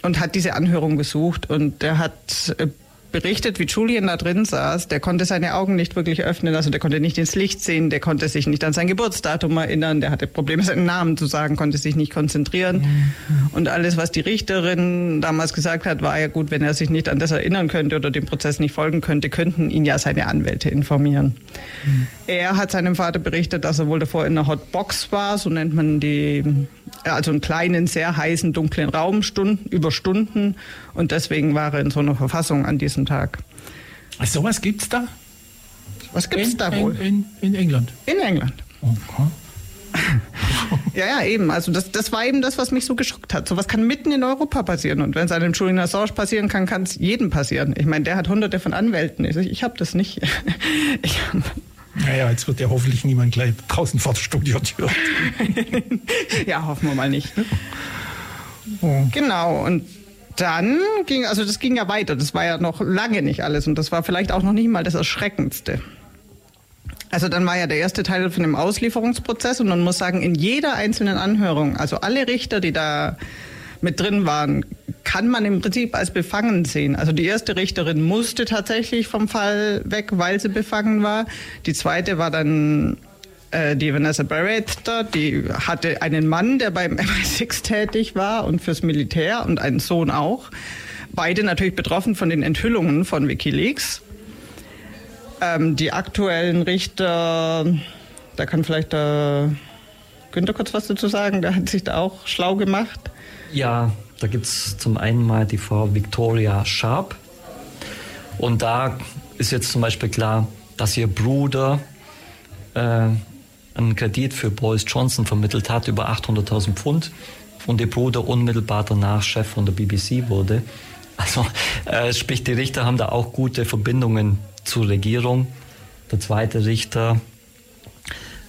und hat diese Anhörung besucht und er hat äh, berichtet, wie Julian da drin saß. Der konnte seine Augen nicht wirklich öffnen, also der konnte nicht ins Licht sehen, der konnte sich nicht an sein Geburtsdatum erinnern, der hatte Probleme, seinen Namen zu sagen, konnte sich nicht konzentrieren. Und alles, was die Richterin damals gesagt hat, war ja gut, wenn er sich nicht an das erinnern könnte oder dem Prozess nicht folgen könnte, könnten ihn ja seine Anwälte informieren. Mhm. Er hat seinem Vater berichtet, dass er wohl davor in einer Hotbox war, so nennt man die, also einen kleinen, sehr heißen, dunklen Raum, Stunden, über Stunden. Und deswegen war er in so einer Verfassung an diesem Tag. Also sowas es da? Was gibt es da wohl? In, in, England. In England. Okay. ja, ja, eben. Also das, das war eben das, was mich so geschockt hat. Sowas kann mitten in Europa passieren. Und wenn es einem Julian Assange passieren kann, kann es jedem passieren. Ich meine, der hat hunderte von Anwälten. Ich, ich habe das nicht. ich naja, jetzt wird ja hoffentlich niemand gleich draußen vor der Studiotür. ja, hoffen wir mal nicht. Ne? Oh. Genau, und dann ging, also das ging ja weiter. Das war ja noch lange nicht alles und das war vielleicht auch noch nicht mal das Erschreckendste. Also dann war ja der erste Teil von dem Auslieferungsprozess und man muss sagen, in jeder einzelnen Anhörung, also alle Richter, die da mit drin waren, kann man im Prinzip als befangen sehen. Also die erste Richterin musste tatsächlich vom Fall weg, weil sie befangen war. Die zweite war dann äh, die Vanessa Barrett da, die hatte einen Mann, der beim MI6 tätig war und fürs Militär und einen Sohn auch. Beide natürlich betroffen von den Enthüllungen von Wikileaks. Ähm, die aktuellen Richter, da kann vielleicht der Günther kurz was dazu sagen, der hat sich da auch schlau gemacht. Ja, da gibt es zum einen mal die Frau Victoria Sharp. Und da ist jetzt zum Beispiel klar, dass ihr Bruder äh, einen Kredit für Boris Johnson vermittelt hat, über 800.000 Pfund, und ihr Bruder unmittelbar danach Chef von der BBC wurde. Also äh, sprich, die Richter haben da auch gute Verbindungen zur Regierung. Der zweite Richter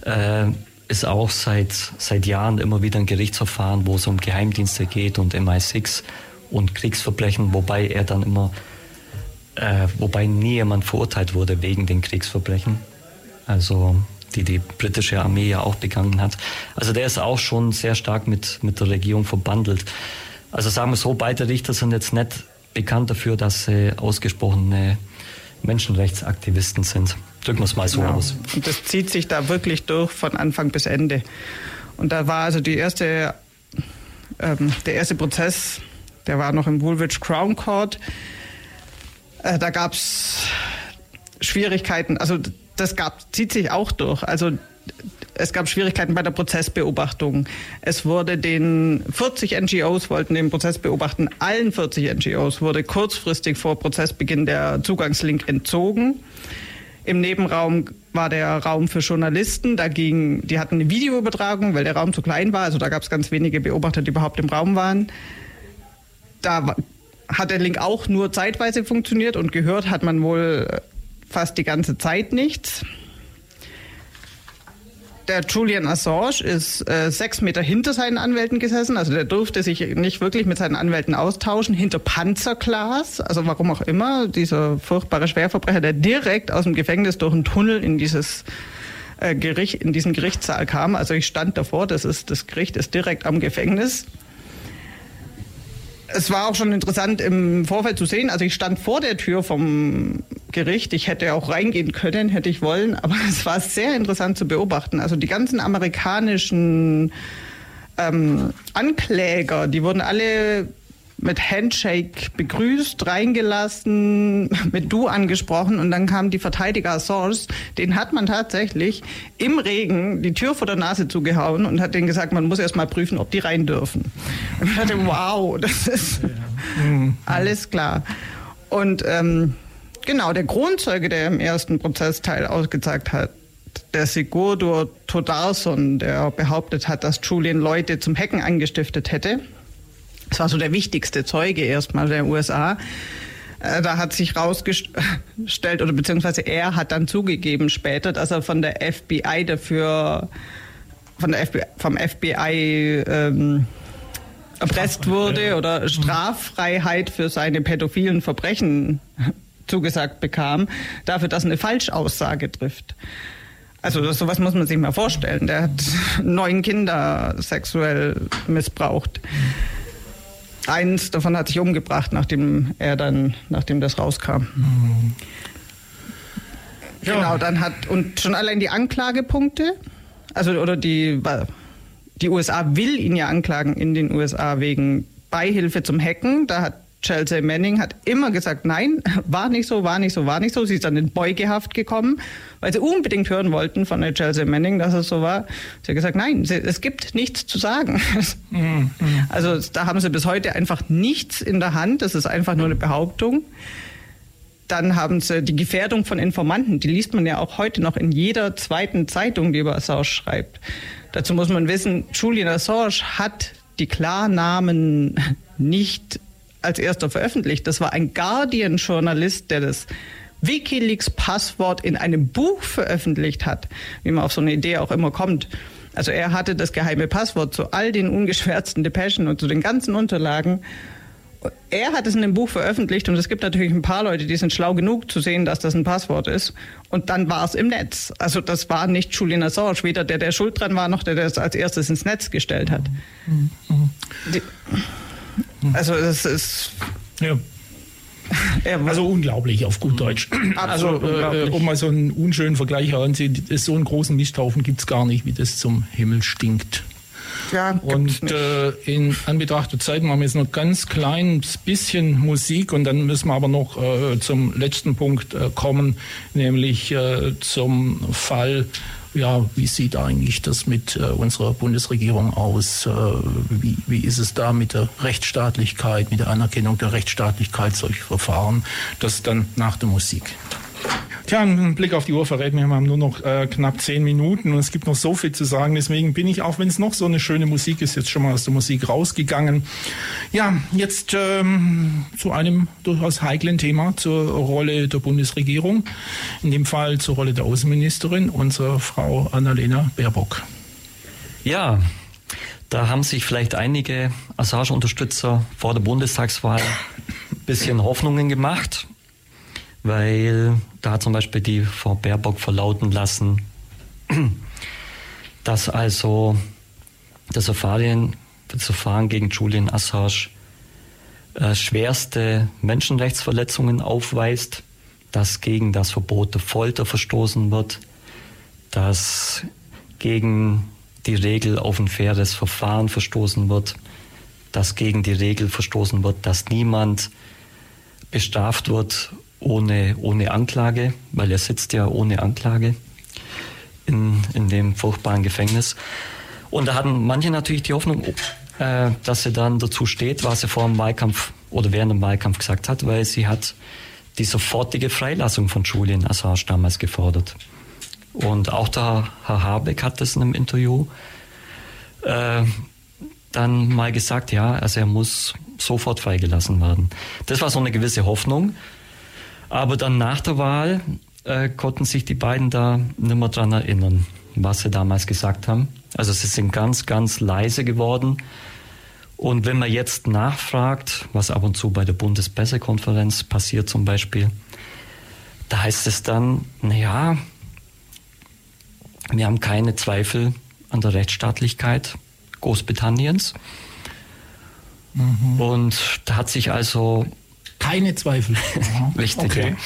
äh, ist auch seit, seit Jahren immer wieder ein Gerichtsverfahren, wo es um Geheimdienste geht und MI6 und Kriegsverbrechen, wobei er dann immer, äh, wobei nie jemand verurteilt wurde wegen den Kriegsverbrechen. Also die die britische Armee ja auch begangen hat. Also der ist auch schon sehr stark mit, mit der Regierung verbandelt. Also sagen wir so, beide Richter sind jetzt nicht bekannt dafür, dass sie ausgesprochene Menschenrechtsaktivisten sind. Drücken wir es mal so genau. aus. Und das zieht sich da wirklich durch von Anfang bis Ende. Und da war also die erste, ähm, der erste Prozess, der war noch im Woolwich Crown Court. Äh, da gab es Schwierigkeiten, also das gab, zieht sich auch durch. Also es gab Schwierigkeiten bei der Prozessbeobachtung. Es wurde den 40 NGOs wollten den Prozess beobachten. Allen 40 NGOs wurde kurzfristig vor Prozessbeginn der Zugangslink entzogen. Im Nebenraum war der Raum für Journalisten. Da ging, die hatten eine Videoübertragung, weil der Raum zu klein war. Also da gab es ganz wenige Beobachter, die überhaupt im Raum waren. Da hat der Link auch nur zeitweise funktioniert und gehört hat man wohl fast die ganze Zeit nichts. Der Julian Assange ist äh, sechs Meter hinter seinen Anwälten gesessen, also der durfte sich nicht wirklich mit seinen Anwälten austauschen, hinter Panzerglas, also warum auch immer, dieser furchtbare Schwerverbrecher, der direkt aus dem Gefängnis durch einen Tunnel in dieses äh, Gericht, in diesen Gerichtssaal kam. Also ich stand davor, das ist, das Gericht ist direkt am Gefängnis es war auch schon interessant im Vorfeld zu sehen. Also ich stand vor der Tür vom Gericht. Ich hätte auch reingehen können, hätte ich wollen. Aber es war sehr interessant zu beobachten. Also die ganzen amerikanischen ähm, Ankläger, die wurden alle mit Handshake begrüßt, reingelassen, mit Du angesprochen und dann kam die Verteidiger Source, den hat man tatsächlich im Regen die Tür vor der Nase zugehauen und hat denen gesagt, man muss erst mal prüfen, ob die rein dürfen. Und ich dachte, wow, das ist alles klar. Und ähm, genau, der Kronzeuge, der im ersten Prozessteil ausgezeigt hat, der Sigurdur Todarson, der behauptet hat, dass Julian Leute zum Hacken angestiftet hätte, das war so der wichtigste Zeuge erstmal der USA. Äh, da hat sich rausgestellt, oder beziehungsweise er hat dann zugegeben später, dass er von der FBI dafür, von der FBI, vom FBI ähm, erpresst wurde oder Straffreiheit für seine pädophilen Verbrechen zugesagt bekam, dafür, dass er eine Falschaussage trifft. Also sowas muss man sich mal vorstellen. Der hat neun Kinder sexuell missbraucht. Eins davon hat sich umgebracht, nachdem er dann, nachdem das rauskam. Mhm. Ja. Genau, dann hat, und schon allein die Anklagepunkte, also, oder die, die USA will ihn ja anklagen in den USA wegen Beihilfe zum Hacken. Da hat Chelsea Manning hat immer gesagt, nein, war nicht so, war nicht so, war nicht so. Sie ist dann in Beugehaft gekommen, weil sie unbedingt hören wollten von der Chelsea Manning, dass es so war. Sie hat gesagt, nein, es gibt nichts zu sagen. Mhm. Also da haben sie bis heute einfach nichts in der Hand. Das ist einfach nur eine Behauptung. Dann haben sie die Gefährdung von Informanten, die liest man ja auch heute noch in jeder zweiten Zeitung, die über Assange schreibt. Dazu muss man wissen, Julian Assange hat die Klarnamen nicht als erster veröffentlicht. Das war ein Guardian-Journalist, der das Wikileaks-Passwort in einem Buch veröffentlicht hat, wie man auf so eine Idee auch immer kommt. Also er hatte das geheime Passwort zu all den ungeschwärzten Depeschen und zu den ganzen Unterlagen. Er hat es in dem Buch veröffentlicht und es gibt natürlich ein paar Leute, die sind schlau genug zu sehen, dass das ein Passwort ist. Und dann war es im Netz. Also das war nicht Julian Assange, weder der, der schuld dran war, noch der, der es als erstes ins Netz gestellt hat. Mhm. Mhm. Also es ist. Ja. Also unglaublich auf gut Deutsch. also äh, um mal so einen unschönen Vergleich heranzuziehen, so einen großen Misthaufen gibt es gar nicht, wie das zum Himmel stinkt. Ja, und äh, in Anbetracht der Zeit machen wir jetzt noch ganz kleines bisschen Musik und dann müssen wir aber noch äh, zum letzten Punkt äh, kommen, nämlich äh, zum Fall ja, wie sieht eigentlich das mit äh, unserer Bundesregierung aus? Äh, wie, wie ist es da mit der Rechtsstaatlichkeit, mit der Anerkennung der Rechtsstaatlichkeit solcher Verfahren? Das dann nach der Musik. Tja, ein Blick auf die Uhr verrät mir, wir haben nur noch äh, knapp zehn Minuten und es gibt noch so viel zu sagen. Deswegen bin ich, auch wenn es noch so eine schöne Musik ist, jetzt schon mal aus der Musik rausgegangen. Ja, jetzt ähm, zu einem durchaus heiklen Thema, zur Rolle der Bundesregierung. In dem Fall zur Rolle der Außenministerin, unserer Frau Annalena Baerbock. Ja, da haben sich vielleicht einige Assange-Unterstützer vor der Bundestagswahl ein bisschen Hoffnungen gemacht weil da zum Beispiel die Frau Baerbock verlauten lassen, dass also das Verfahren, das Verfahren gegen Julian Assange äh, schwerste Menschenrechtsverletzungen aufweist, dass gegen das Verbot der Folter verstoßen wird, dass gegen die Regel auf ein faires Verfahren verstoßen wird, dass gegen die Regel verstoßen wird, dass niemand bestraft wird ohne, ohne Anklage, weil er sitzt ja ohne Anklage in, in dem furchtbaren Gefängnis. Und da hatten manche natürlich die Hoffnung, äh, dass sie dann dazu steht, was sie vor dem Wahlkampf oder während dem Wahlkampf gesagt hat, weil sie hat die sofortige Freilassung von Julian Assange damals gefordert. Und auch der Herr Habeck hat das in einem Interview äh, dann mal gesagt, ja, also er muss sofort freigelassen werden. Das war so eine gewisse Hoffnung. Aber dann nach der Wahl äh, konnten sich die beiden da nicht mehr dran erinnern, was sie damals gesagt haben. Also sie sind ganz, ganz leise geworden. Und wenn man jetzt nachfragt, was ab und zu bei der Bundespressekonferenz passiert zum Beispiel, da heißt es dann, naja, wir haben keine Zweifel an der Rechtsstaatlichkeit Großbritanniens. Mhm. Und da hat sich also. Keine Zweifel. Richtig, okay. ja.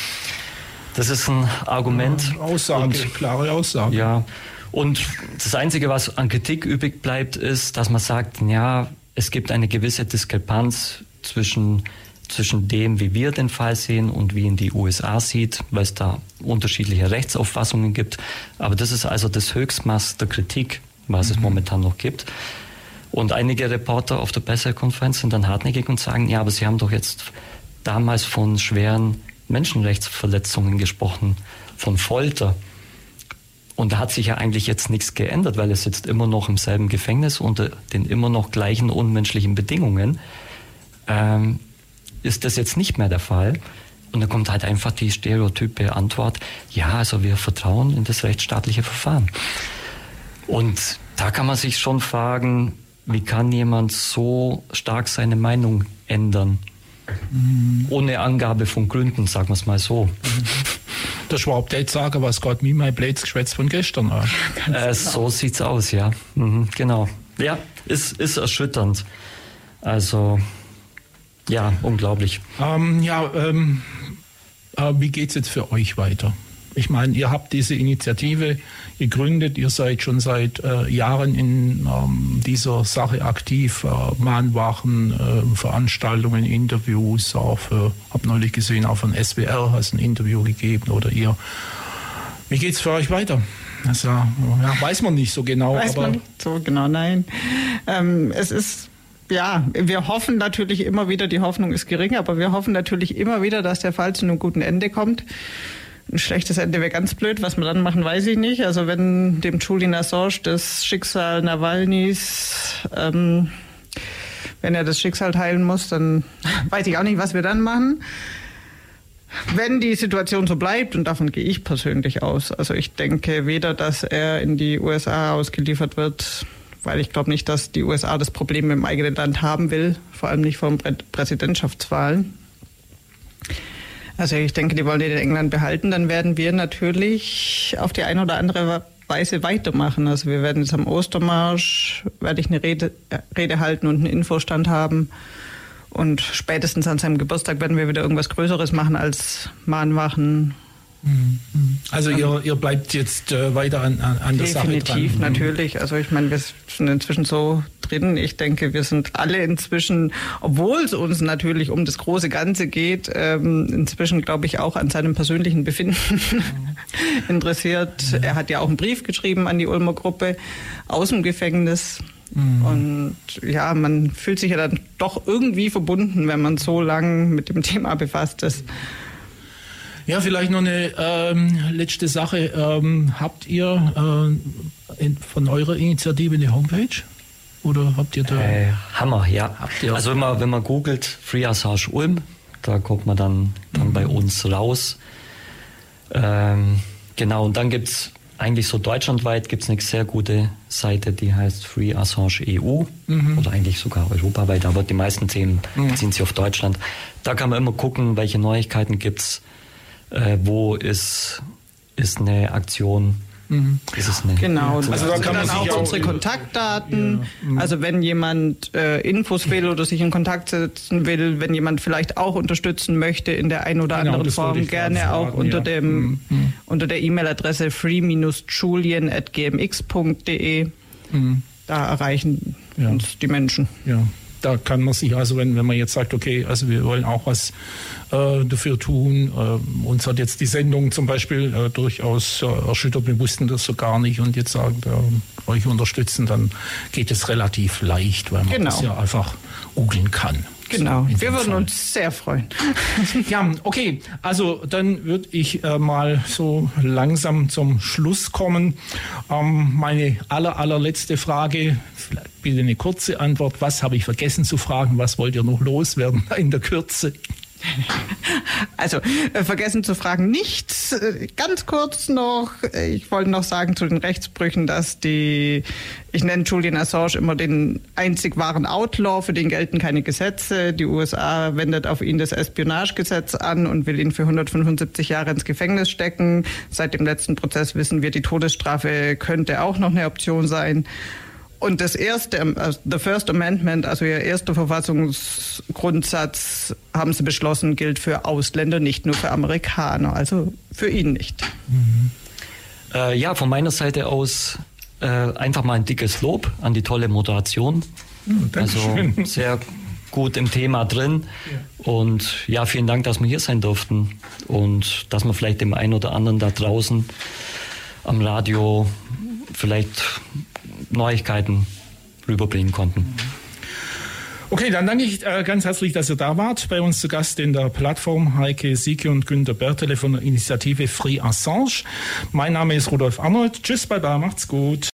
Das ist ein Argument. Aussage, und, klare Aussage. Ja. Und das Einzige, was an Kritik übrig bleibt, ist, dass man sagt, ja, es gibt eine gewisse Diskrepanz zwischen, zwischen dem, wie wir den Fall sehen und wie ihn die USA sieht, weil es da unterschiedliche Rechtsauffassungen gibt. Aber das ist also das Höchstmaß der Kritik, was mhm. es momentan noch gibt. Und einige Reporter auf der Pressekonferenz sind dann hartnäckig und sagen, ja, aber Sie haben doch jetzt damals von schweren Menschenrechtsverletzungen gesprochen, von Folter. Und da hat sich ja eigentlich jetzt nichts geändert, weil er sitzt immer noch im selben Gefängnis unter den immer noch gleichen unmenschlichen Bedingungen. Ähm, ist das jetzt nicht mehr der Fall? Und da kommt halt einfach die stereotype Antwort, ja, also wir vertrauen in das rechtsstaatliche Verfahren. Und da kann man sich schon fragen, wie kann jemand so stark seine Meinung ändern? Ohne Angabe von Gründen, sagen wir es mal so. Mhm der Schwab-Date sagen, was Gott mir mein blödes Geschwätz von gestern an. Äh, genau. So sieht's aus, ja. Mhm, genau. Ja, ist, ist erschütternd. Also, ja, unglaublich. Ähm, ja, ähm, äh, wie geht's jetzt für euch weiter? Ich meine, ihr habt diese Initiative gegründet, ihr seid schon seit äh, Jahren in ähm, dieser Sache aktiv, äh, Mahnwachen, äh, Veranstaltungen, Interviews, auch für, hab neulich gesehen, auch von SWR hast ein Interview gegeben oder ihr. Wie geht's für euch weiter? Das ja, weiß man nicht so genau. Weiß man nicht so genau, nein. Ähm, es ist ja, wir hoffen natürlich immer wieder, die Hoffnung ist gering, aber wir hoffen natürlich immer wieder, dass der Fall zu einem guten Ende kommt. Ein schlechtes Ende wäre ganz blöd. Was wir dann machen, weiß ich nicht. Also wenn dem Julian Assange das Schicksal Nawalnys, ähm, wenn er das Schicksal teilen muss, dann weiß ich auch nicht, was wir dann machen. Wenn die Situation so bleibt, und davon gehe ich persönlich aus, also ich denke weder, dass er in die USA ausgeliefert wird, weil ich glaube nicht, dass die USA das Problem im eigenen Land haben will, vor allem nicht vor den Präsidentschaftswahlen. Also ich denke, die wollen den in England behalten. Dann werden wir natürlich auf die eine oder andere Weise weitermachen. Also wir werden jetzt am Ostermarsch, werde ich eine Rede, äh, Rede halten und einen Infostand haben. Und spätestens an seinem Geburtstag werden wir wieder irgendwas Größeres machen als Mahnwachen. Also ihr, ihr bleibt jetzt äh, weiter an, an, der Sache dran. Definitiv, mhm. natürlich. Also ich meine, wir sind inzwischen so drin. Ich denke, wir sind alle inzwischen, obwohl es uns natürlich um das große Ganze geht, ähm, inzwischen, glaube ich, auch an seinem persönlichen Befinden interessiert. Er hat ja auch einen Brief geschrieben an die Ulmer Gruppe aus dem Gefängnis. Mhm. Und ja, man fühlt sich ja dann doch irgendwie verbunden, wenn man so lang mit dem Thema befasst ist. Ja, vielleicht noch eine ähm, letzte Sache. Ähm, habt ihr äh, in, von eurer Initiative eine Homepage? Oder habt ihr da? Äh, Hammer, ja. Also wenn man, wenn man googelt Free Assage Ulm, da kommt man dann, dann mhm. bei uns raus. Ähm, genau, und dann gibt es eigentlich so deutschlandweit gibt es eine sehr gute Seite, die heißt Free Assange EU mhm. oder eigentlich sogar europaweit, aber die meisten Themen mhm. beziehen sich auf Deutschland. Da kann man immer gucken, welche Neuigkeiten gibt es äh, wo ist, ist eine Aktion Mhm. Ist es nicht. Genau, also da kann man dann auch unsere Kontaktdaten. Ja. Mhm. Also wenn jemand äh, Infos will oder sich in Kontakt setzen will, wenn jemand vielleicht auch unterstützen möchte in der einen oder genau, anderen Form, gerne fragen, auch unter ja. dem mhm. mhm. unter der E-Mail-Adresse free-julian at gmx.de. Mhm. Da erreichen uns die Menschen. Ja. Da kann man sich also, wenn, wenn man jetzt sagt, okay, also wir wollen auch was äh, dafür tun, äh, uns hat jetzt die Sendung zum Beispiel äh, durchaus äh, erschüttert, wir wussten das so gar nicht und jetzt sagen, wir euch unterstützen, dann geht es relativ leicht, weil man genau. das ja einfach googeln kann. Genau, wir würden uns sehr freuen. Ja, okay, also dann würde ich äh, mal so langsam zum Schluss kommen. Ähm, meine aller, allerletzte Frage, bitte eine kurze Antwort. Was habe ich vergessen zu fragen? Was wollt ihr noch loswerden in der Kürze? Also, äh, vergessen zu fragen, nichts. Äh, ganz kurz noch, äh, ich wollte noch sagen zu den Rechtsbrüchen, dass die, ich nenne Julian Assange immer den einzig wahren Outlaw, für den gelten keine Gesetze. Die USA wendet auf ihn das Espionagegesetz an und will ihn für 175 Jahre ins Gefängnis stecken. Seit dem letzten Prozess wissen wir, die Todesstrafe könnte auch noch eine Option sein. Und das erste, uh, the First Amendment, also ihr erster Verfassungsgrundsatz, haben sie beschlossen, gilt für Ausländer, nicht nur für Amerikaner, also für ihn nicht. Mhm. Äh, ja, von meiner Seite aus äh, einfach mal ein dickes Lob an die tolle Moderation. Mhm, also sehr gut im Thema drin. Ja. Und ja, vielen Dank, dass wir hier sein durften und dass wir vielleicht dem einen oder anderen da draußen am Radio vielleicht Neuigkeiten rüberbringen konnten. Okay, dann danke ich äh, ganz herzlich, dass ihr da wart. Bei uns zu Gast in der Plattform Heike Sieke und Günter Bertele von der Initiative Free Assange. Mein Name ist Rudolf Arnold. Tschüss, bye bye, macht's gut.